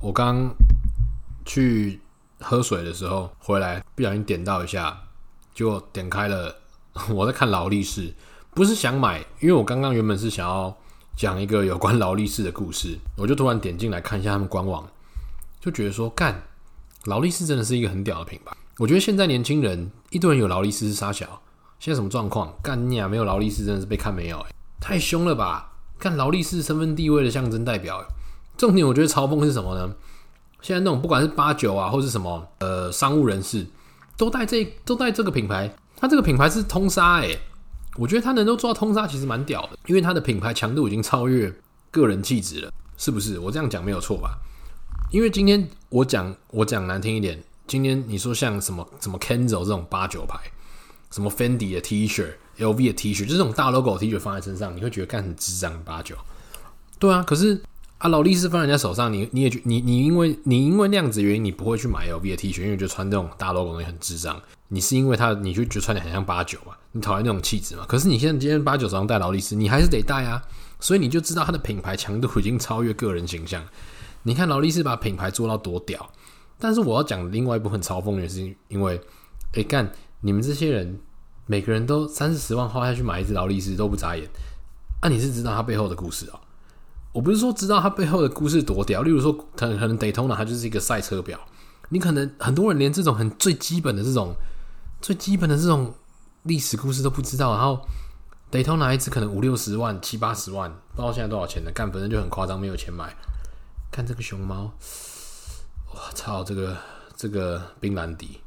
我刚去喝水的时候回来，不小心点到一下，就点开了。我在看劳力士，不是想买，因为我刚刚原本是想要讲一个有关劳力士的故事，我就突然点进来看一下他们官网，就觉得说，干，劳力士真的是一个很屌的品牌。我觉得现在年轻人一堆人有劳力士是杀小，现在什么状况？干你啊，没有劳力士真的是被看没有，太凶了吧！干劳力士身份地位的象征代表，重点我觉得嘲讽是什么呢？现在那种不管是八九啊，或是什么呃商务人士，都带这都带这个品牌，它这个品牌是通杀哎，我觉得它能够做到通杀其实蛮屌的，因为它的品牌强度已经超越个人气质了，是不是？我这样讲没有错吧？因为今天我讲我讲难听一点。今天你说像什么什么 Kenzo 这种八九牌，什么 Fendi 的 T 恤、LV 的 T 恤，就这种大 logo T 恤放在身上，你会觉得干很智障八九。对啊，可是啊，劳力士放人家手上，你你也觉你你因为你因为那样子原因，你不会去买 LV 的 T 恤，因为就穿这种大 logo 东西很智障。你是因为他，你就觉得穿的很像八九嘛，你讨厌那种气质嘛。可是你现在今天八九手上戴劳力士，你还是得戴啊，所以你就知道它的品牌强度已经超越个人形象。你看劳力士把品牌做到多屌。但是我要讲另外一部分嘲讽的是，因为，哎干，你们这些人每个人都三四十万花下去买一只劳力士都不眨眼，啊，你是知道他背后的故事哦？我不是说知道它背后的故事多屌，例如说，可能可能 Daytona 它就是一个赛车表，你可能很多人连这种很最基本的这种最基本的这种历史故事都不知道，然后 Daytona 一只可能五六十万、七八十万，不知道现在多少钱的，干本身就很夸张，没有钱买，看这个熊猫。我操，这个这个冰兰迪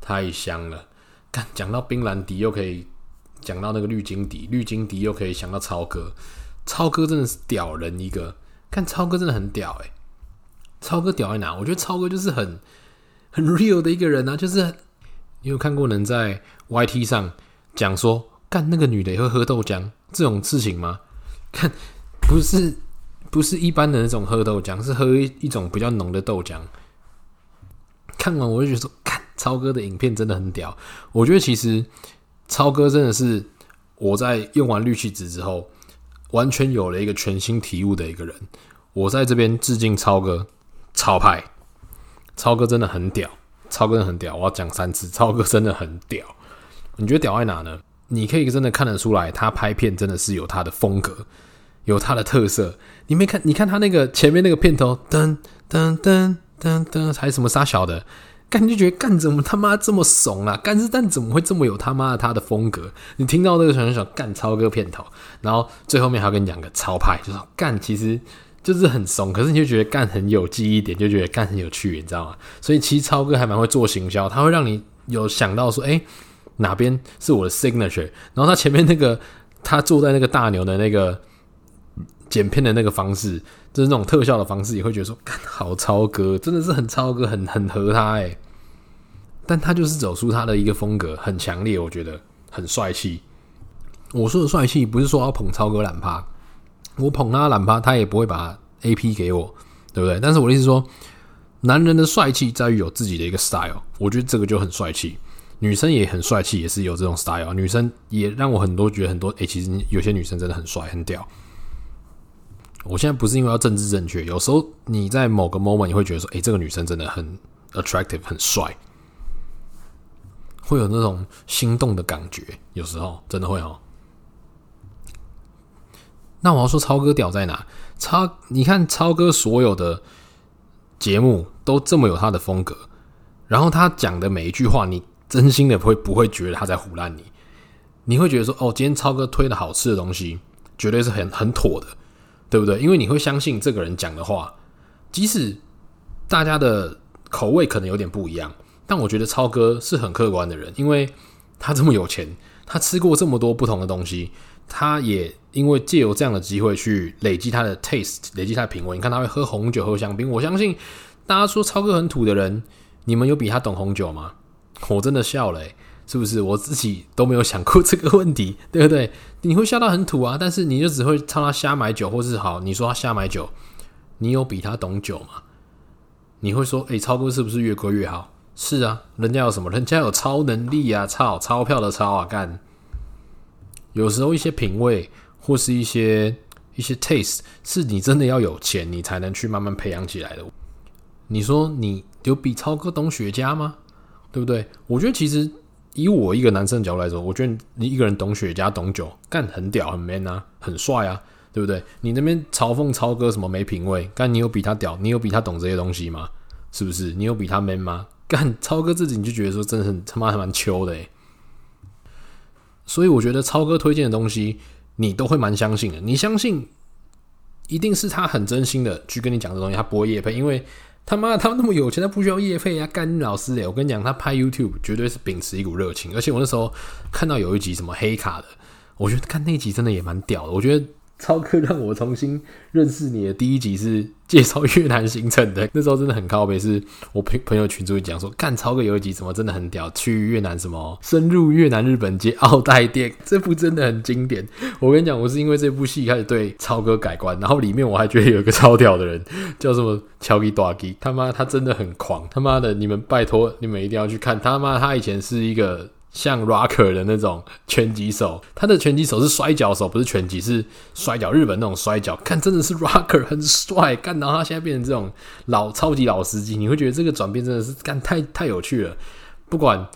太香了！看讲到冰兰迪，又可以讲到那个绿金迪，绿金迪又可以想到超哥，超哥真的是屌人一个。看超哥真的很屌诶，超哥屌在哪？我觉得超哥就是很很 real 的一个人啊，就是你有看过能在 YT 上讲说干那个女的也会喝豆浆这种事情吗？看不是。不是一般的那种喝豆浆，是喝一种比较浓的豆浆。看完我就觉得说，看超哥的影片真的很屌。我觉得其实超哥真的是我在用完氯气质之后，完全有了一个全新体悟的一个人。我在这边致敬超哥，超派，超哥真的很屌，超哥真的很屌。我要讲三次，超哥真的很屌。你觉得屌在哪呢？你可以真的看得出来，他拍片真的是有他的风格。有他的特色，你没看？你看他那个前面那个片头，噔噔噔噔噔，还什么杀小的，干就觉得干怎么他妈这么怂啊？干是但怎么会这么有他妈的他的风格？你听到那个小小干超哥片头，然后最后面还要跟你讲个超派，就说干其实就是很怂，可是你就觉得干很有记忆点，就觉得干很有趣，你知道吗？所以其实超哥还蛮会做行销，他会让你有想到说，哎、哪边是我的 signature？然后他前面那个他坐在那个大牛的那个。剪片的那个方式，就是那种特效的方式，也会觉得说，好超哥，真的是很超哥，很很合他哎。但他就是走出他的一个风格，很强烈，我觉得很帅气。我说的帅气，不是说要捧超哥懒趴，我捧他懒趴，他也不会把 AP 给我，对不对？但是我的意思说，男人的帅气在于有自己的一个 style，我觉得这个就很帅气。女生也很帅气，也是有这种 style。女生也让我很多觉得很多，哎，其实有些女生真的很帅，很屌。我现在不是因为要政治正确，有时候你在某个 moment 你会觉得说，哎，这个女生真的很 attractive，很帅，会有那种心动的感觉。有时候真的会哦。那我要说超哥屌在哪？超，你看超哥所有的节目都这么有他的风格，然后他讲的每一句话，你真心的会不会觉得他在胡乱你？你会觉得说，哦，今天超哥推的好吃的东西，绝对是很很妥的。对不对？因为你会相信这个人讲的话，即使大家的口味可能有点不一样，但我觉得超哥是很客观的人，因为他这么有钱，他吃过这么多不同的东西，他也因为借由这样的机会去累积他的 taste，累积他的品味。你看他会喝红酒、喝香槟，我相信大家说超哥很土的人，你们有比他懂红酒吗？我真的笑了欸。是不是我自己都没有想过这个问题，对不对？你会笑到很土啊，但是你就只会唱他瞎买酒，或是好，你说他瞎买酒，你有比他懂酒吗？你会说，诶，超哥是不是越贵越好？是啊，人家有什么？人家有超能力啊，超钞票的钞啊，干。有时候一些品味或是一些一些 taste，是你真的要有钱，你才能去慢慢培养起来的。你说你有比超哥懂雪茄吗？对不对？我觉得其实以我一个男生的角度来说，我觉得你一个人懂雪茄、懂酒，干很屌、很 man 啊，很帅啊，对不对？你那边嘲讽超哥什么没品味，干你有比他屌，你有比他懂这些东西吗？是不是？你有比他 man 吗？干超哥自己你就觉得说真的很他妈还蛮秋的诶。所以我觉得超哥推荐的东西，你都会蛮相信的。你相信一定是他很真心的去跟你讲这东西，他不会夜配，因为他妈他们那么有钱，他不需要业配啊。干老师诶，我跟你讲，他拍 YouTube 绝对是秉持一股热情。而且我那时候看到有一集什么黑卡的，我觉得看那集真的也蛮屌的。我觉得。超哥让我重新认识你的第一集是介绍越南行程的，那时候真的很靠北，是我朋朋友群组讲说，干超哥有一集什么真的很屌，去越南什么深入越南日本街奥黛店，这部真的很经典。我跟你讲，我是因为这部戏开始对超哥改观，然后里面我还觉得有一个超屌的人 叫什么乔吉多吉，他妈他真的很狂，他妈的你们拜托你们一定要去看，他妈他以前是一个。像 Rocker 的那种拳击手，他的拳击手是摔跤手，不是拳击，是摔跤。日本那种摔跤，看真的是 Rocker 很帅。干到他现在变成这种老超级老司机，你会觉得这个转变真的是干太太有趣了。不管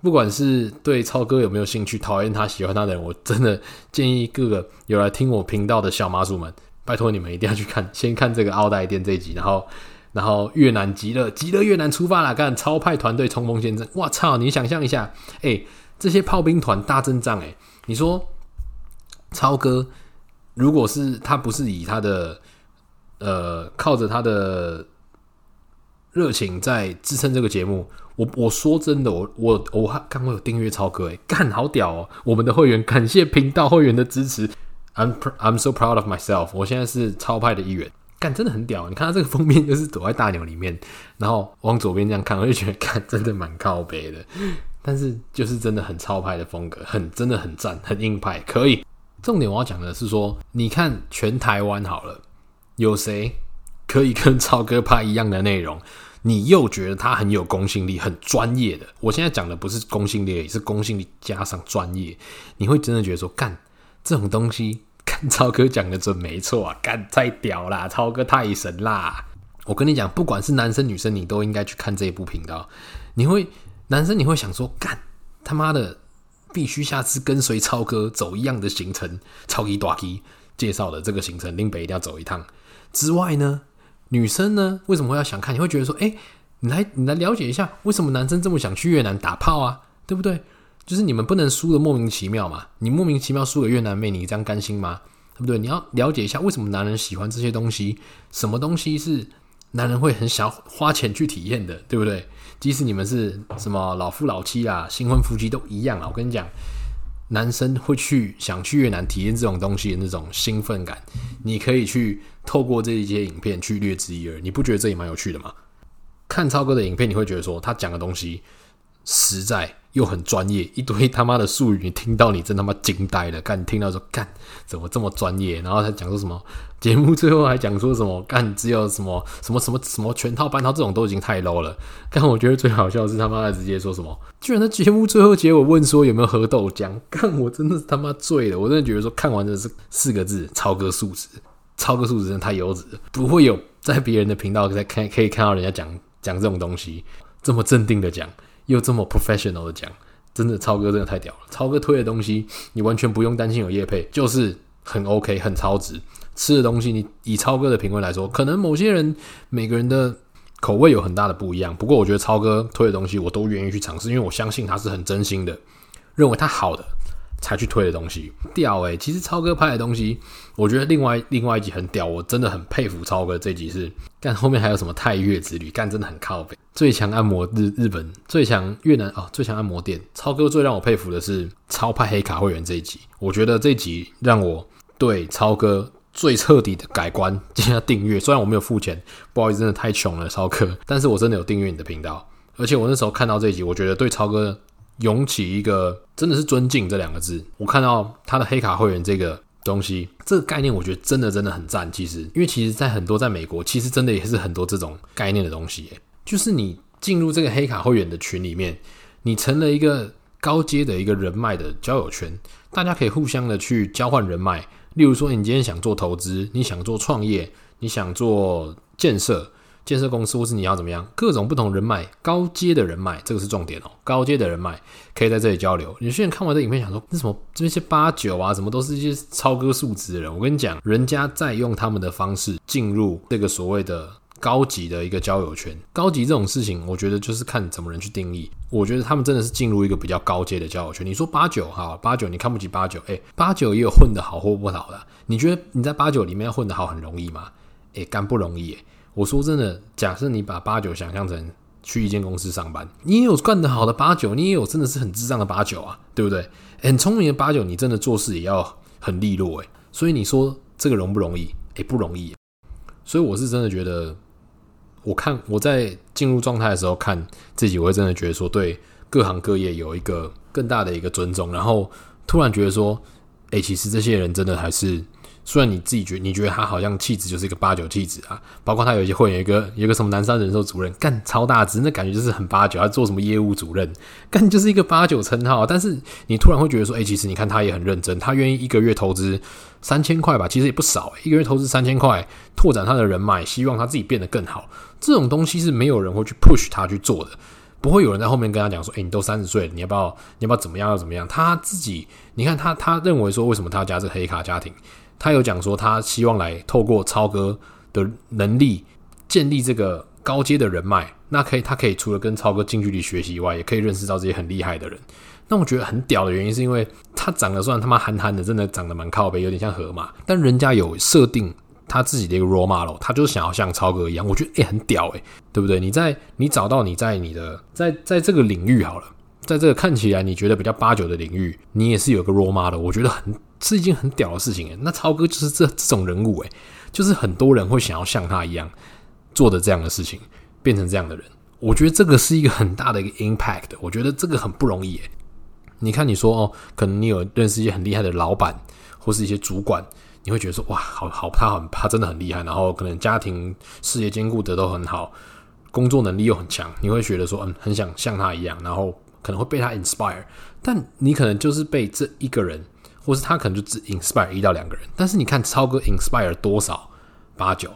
不管是对超哥有没有兴趣，讨厌他喜欢他的人，我真的建议各个有来听我频道的小麻薯们，拜托你们一定要去看，先看这个奥黛店这一集，然后然后越南极乐极乐越南出发了，干超派团队冲锋陷阵，我操！你想象一下，哎、这些炮兵团大阵仗，诶，你说超哥，如果是他不是以他的呃靠着他的热情在支撑这个节目，我我说真的，我我我还刚刚有订阅超哥，诶，干好屌哦！我们的会员感谢频道会员的支持，I'm I'm so proud of myself，我现在是超派的一员，干真的很屌！你看他这个封面就是躲在大牛里面，然后往左边这样看，我就觉得干真的蛮靠北的。但是就是真的很超派的风格，很真的很赞，很硬派，可以。重点我要讲的是说，你看全台湾好了，有谁可以跟超哥拍一样的内容？你又觉得他很有公信力、很专业的？我现在讲的不是公信力，也是公信力加上专业，你会真的觉得说，干这种东西，超哥讲的准没错啊，干太屌啦，超哥太神啦！我跟你讲，不管是男生女生，你都应该去看这一部频道，你会。男生你会想说，干他妈的，必须下次跟随超哥走一样的行程，超级大 K 介绍的这个行程，林北一定要走一趟。之外呢，女生呢为什么会要想看？你会觉得说，哎，你来你来了解一下，为什么男生这么想去越南打炮啊？对不对？就是你们不能输的莫名其妙嘛，你莫名其妙输给越南妹，你这样甘心吗？对不对？你要了解一下为什么男人喜欢这些东西，什么东西是男人会很想花钱去体验的，对不对？即使你们是什么老夫老妻啊，新婚夫妻都一样啊。我跟你讲，男生会去想去越南体验这种东西的那种兴奋感，你可以去透过这一些影片去略知一二。你不觉得这也蛮有趣的吗？看超哥的影片，你会觉得说他讲的东西实在。又很专业，一堆他妈的术语，你听到你真他妈惊呆了。干，你听到说干，怎么这么专业？然后他讲说什么？节目最后还讲说什么？干，只有什么什么什么什么全套半套这种都已经太 low 了。但我觉得最好笑是他妈的直接说什么？居然在节目最后结尾问说有没有喝豆浆？干，我真的是他妈醉了。我真的觉得说看完的是四个字：超哥素质。超哥素质真的太幼稚，不会有在别人的频道在看可以看到人家讲讲这种东西 这么镇定的讲。又这么 professional 的讲，真的超哥真的太屌了！超哥推的东西，你完全不用担心有业配，就是很 OK，很超值。吃的东西，你以超哥的品味来说，可能某些人每个人的口味有很大的不一样。不过我觉得超哥推的东西，我都愿意去尝试，因为我相信他是很真心的，认为他好的。才去推的东西屌诶、欸，其实超哥拍的东西，我觉得另外另外一集很屌，我真的很佩服超哥。这集是干后面还有什么泰越之旅，干真的很靠北。最强按摩日日本，最强越南哦，最强按摩店。超哥最让我佩服的是超派黑卡会员这一集，我觉得这一集让我对超哥最彻底的改观。加订阅，虽然我没有付钱，不好意思，真的太穷了，超哥。但是我真的有订阅你的频道，而且我那时候看到这一集，我觉得对超哥。涌起一个真的是尊敬这两个字，我看到他的黑卡会员这个东西，这个概念我觉得真的真的很赞。其实，因为其实，在很多在美国，其实真的也是很多这种概念的东西。就是你进入这个黑卡会员的群里面，你成了一个高阶的一个人脉的交友圈，大家可以互相的去交换人脉。例如说，你今天想做投资，你想做创业，你想做建设，建设公司，或是你要怎么样，各种不同人脉，高阶的人脉，这个是重点哦。高阶的人脉可以在这里交流。有些人看完这影片，想说，那什么这些八九啊，什么都是一些超哥素质的人。我跟你讲，人家在用他们的方式进入这个所谓的高级的一个交友圈。高级这种事情，我觉得就是看怎么人去定义。我觉得他们真的是进入一个比较高阶的交友圈。你说八九哈，八九你看不起八九，诶，八九也有混得好或不好的。你觉得你在八九里面混得好很容易吗？诶，干不容易。我说真的，假设你把八九想象成去一间公司上班，你也有干得好的八九，你也有真的是很智障的八九啊，对不对？很聪明的八九，你真的做事也要很利落诶。所以你说这个容不容易？诶，不容易。所以我是真的觉得，我看我在进入状态的时候看自己，我会真的觉得说，对各行各业有一个更大的一个尊重，然后突然觉得说，诶，其实这些人真的还是。虽然你自己觉得你觉得他好像气质就是一个八九气质啊，包括他有一些会员，有一个有一个什么南山人寿主任，干超大只，那感觉就是很八九，他做什么业务主任，干就是一个八九称号。但是你突然会觉得说，哎、其实你看他也很认真，他愿意一个月投资三千块吧，其实也不少、一个月投资三千块，拓展他的人脉，希望他自己变得更好。这种东西是没有人会去 push 他去做的，不会有人在后面跟他讲说，哎、你都三十岁了，你要不要你要不要怎么样要怎么样？他自己，你看他他认为说，为什么他要加这个黑卡家庭？他有讲说，他希望来透过超哥的能力建立这个高阶的人脉。那可以，他可以除了跟超哥近距离学习以外，也可以认识到这些很厉害的人。那我觉得很屌的原因，是因为他长得算他妈憨憨的，真的长得蛮靠北，有点像河马。但人家有设定他自己的一个 role model，他就想要像超哥一样。我觉得诶、很屌诶、对不对？你在你找到你在你的在在这个领域好了，在这个看起来你觉得比较八九的领域，你也是有个 role model，我觉得很。是一件很屌的事情诶，那超哥就是这这种人物诶，就是很多人会想要像他一样做的这样的事情，变成这样的人。我觉得这个是一个很大的一个 impact，我觉得这个很不容易诶。你看，你说哦，可能你有认识一些很厉害的老板或是一些主管，你会觉得说哇，好好，他很他真的很厉害，然后可能家庭事业兼顾的都很好，工作能力又很强，你会觉得说嗯，很想像他一样，然后可能会被他 inspire，但你可能就是被这一个人。或是他可能就只 inspire 一到两个人，但是你看超哥 inspire 多少八九，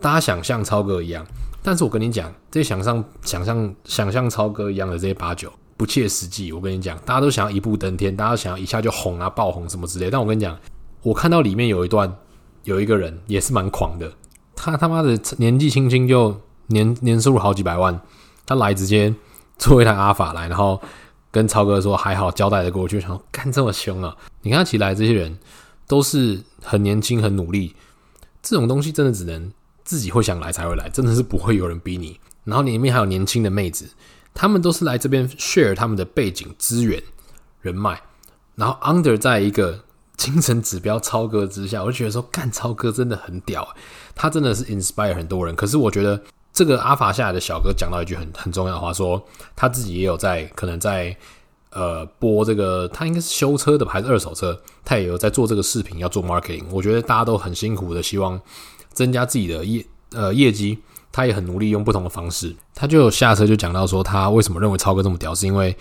大家想像超哥一样，但是我跟你讲，这些想象想象想象超哥一样的这些八九不切实际。我跟你讲，大家都想要一步登天，大家都想要一下就红啊爆红什么之类。但我跟你讲，我看到里面有一段，有一个人也是蛮狂的，他他妈的年纪轻轻就年年收入好几百万，他来直接坐一台阿法来，然后。跟超哥说还好，交代的过去，想干这么凶啊！你看起来这些人都是很年轻、很努力，这种东西真的只能自己会想来才会来，真的是不会有人逼你。然后里面还有年轻的妹子，他们都是来这边 share 他们的背景、资源、人脉，然后 under 在一个精神指标超哥之下，我就觉得说干超哥真的很屌，他真的是 inspire 很多人。可是我觉得。这个阿法下来的小哥讲到一句很很重要的话，说他自己也有在可能在呃播这个，他应该是修车的还是二手车，他也有在做这个视频要做 marketing。我觉得大家都很辛苦的，希望增加自己的业呃业绩，他也很努力用不同的方式。他就有下车就讲到说，他为什么认为超哥这么屌，是因为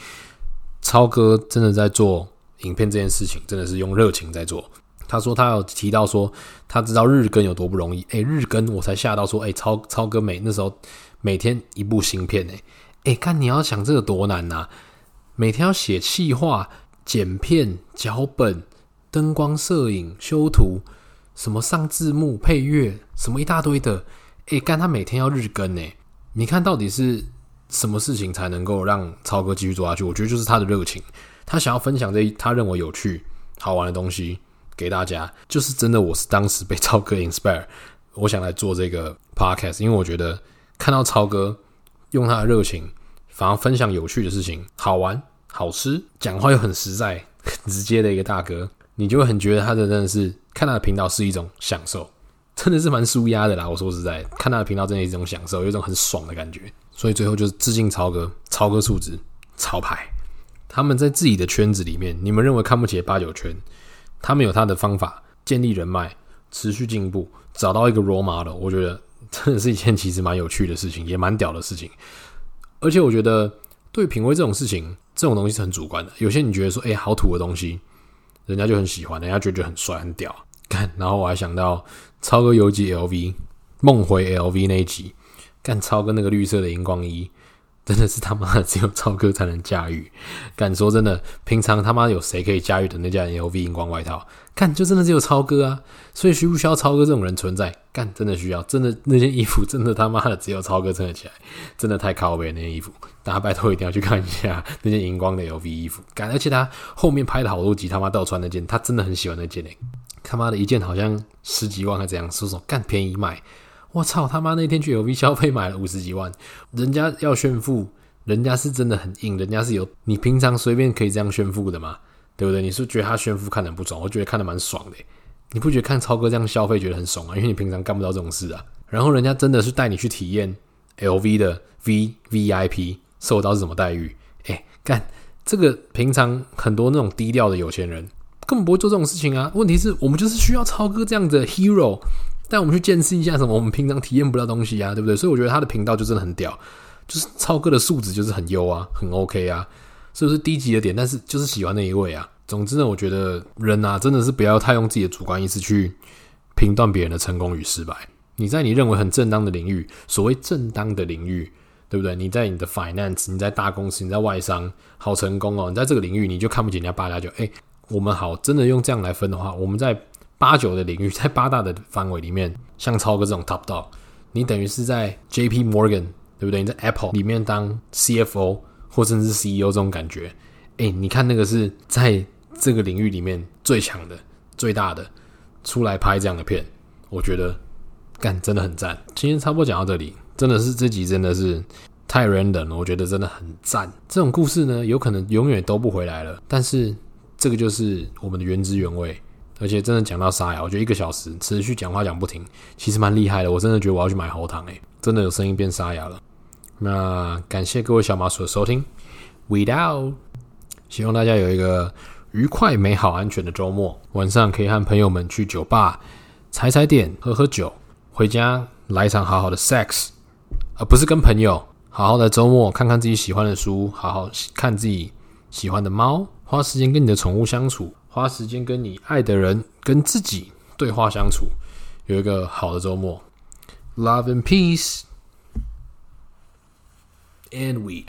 超哥真的在做影片这件事情，真的是用热情在做。他说他有提到说他知道日更有多不容易，诶，日更我才吓到说，诶，超超哥每那时候每天一部新片，诶，诶，看你要想这个多难呐，每天要写企划、剪片、脚本、灯光、摄影、修图，什么上字幕、配乐，什么一大堆的，诶，干他每天要日更诶，你看到底是什么事情才能够让超哥继续做下去？我觉得就是他的热情，他想要分享这他认为有趣好玩的东西。给大家，就是真的，我是当时被超哥 inspire，我想来做这个 podcast，因为我觉得看到超哥用他的热情，反而分享有趣的事情，好玩、好吃，讲话又很实在、很直接的一个大哥，你就会很觉得他的真的是看他的频道是一种享受，真的是蛮舒压的啦。我说实在，看他的频道真的是一种享受，有一种很爽的感觉。所以最后就是致敬超哥，超哥素质超牌。他们在自己的圈子里面，你们认为看不起的八九圈。他们有他的方法建立人脉，持续进步，找到一个 role model，我觉得真的是一件其实蛮有趣的事情，也蛮屌的事情。而且我觉得对品味这种事情，这种东西是很主观的。有些你觉得说，哎、好土的东西，人家就很喜欢，人家觉得很帅很屌。看，然后我还想到超哥有集 LV 梦回 LV 那一集，看超哥那个绿色的荧光衣，真的是他妈的只有超哥才能驾驭。敢说真的，平常他妈有谁可以驾驭的那件 LV 荧光外套？干就真的只有超哥啊！所以需不需要超哥这种人存在？干真的需要，真的那件衣服真的他妈的只有超哥撑得起来，真的太靠北那件衣服，大家拜托一定要去看一下那件荧光的 LV 衣服。干，而且他后面拍了好多集，他妈都有穿那件，他真的很喜欢那件诶、欸。他妈的一件好像十几万还怎样，说说干便宜卖。我操他妈！那天去 LV 消费买了五十几万，人家要炫富，人家是真的很硬，人家是有你平常随便可以这样炫富的吗？对不对？你是，觉得他炫富看得不爽？我觉得看得蛮爽的。你不觉得看超哥这样消费觉得很爽啊？因为你平常干不到这种事啊。然后人家真的是带你去体验 LV 的 V VIP 受到是什么待遇？哎，干这个平常很多那种低调的有钱人根本不会做这种事情啊。问题是我们就是需要超哥这样的 hero。带我们去见识一下什么我们平常体验不到东西啊，对不对？所以我觉得他的频道就真的很屌，就是超哥的素质就是很优啊，很 OK 啊，是不是低级的点？但是就是喜欢那一位啊。总之呢，我觉得人啊，真的是不要太用自己的主观意识去评断别人的成功与失败。你在你认为很正当的领域，所谓正当的领域，对不对？你在你的 finance，你在大公司，你在外商，好成功哦。你在这个领域，你就看不起人家八加九。哎，我们好，真的用这样来分的话，我们在。八九的领域，在八大的范围里面，像超哥这种 top dog，你等于是在 JP Morgan，对不对？你在 Apple 里面当 CFO 或甚至 CEO 这种感觉，哎，你看那个是在这个领域里面最强的、最大的，出来拍这样的片，我觉得干真的很赞。今天差不多讲到这里，真的是这集真的是太 random 了，我觉得真的很赞。这种故事呢，有可能永远都不回来了，但是这个就是我们的原汁原味。而且真的讲到沙哑，我觉得一个小时持续讲话讲不停，其实蛮厉害的。我真的觉得我要去买喉糖诶，真的有声音变沙哑了。那感谢各位小麻薯的收听，Without，希望大家有一个愉快、美好、安全的周末。晚上可以和朋友们去酒吧、踩踩点、喝喝酒，回家来一场好好的 sex，而不是跟朋友好好的周末看看自己喜欢的书，好好看自己喜欢的猫，花时间跟你的宠物相处。花时间跟你爱的人、跟自己对话相处，有一个好的周末。Love and peace and weed.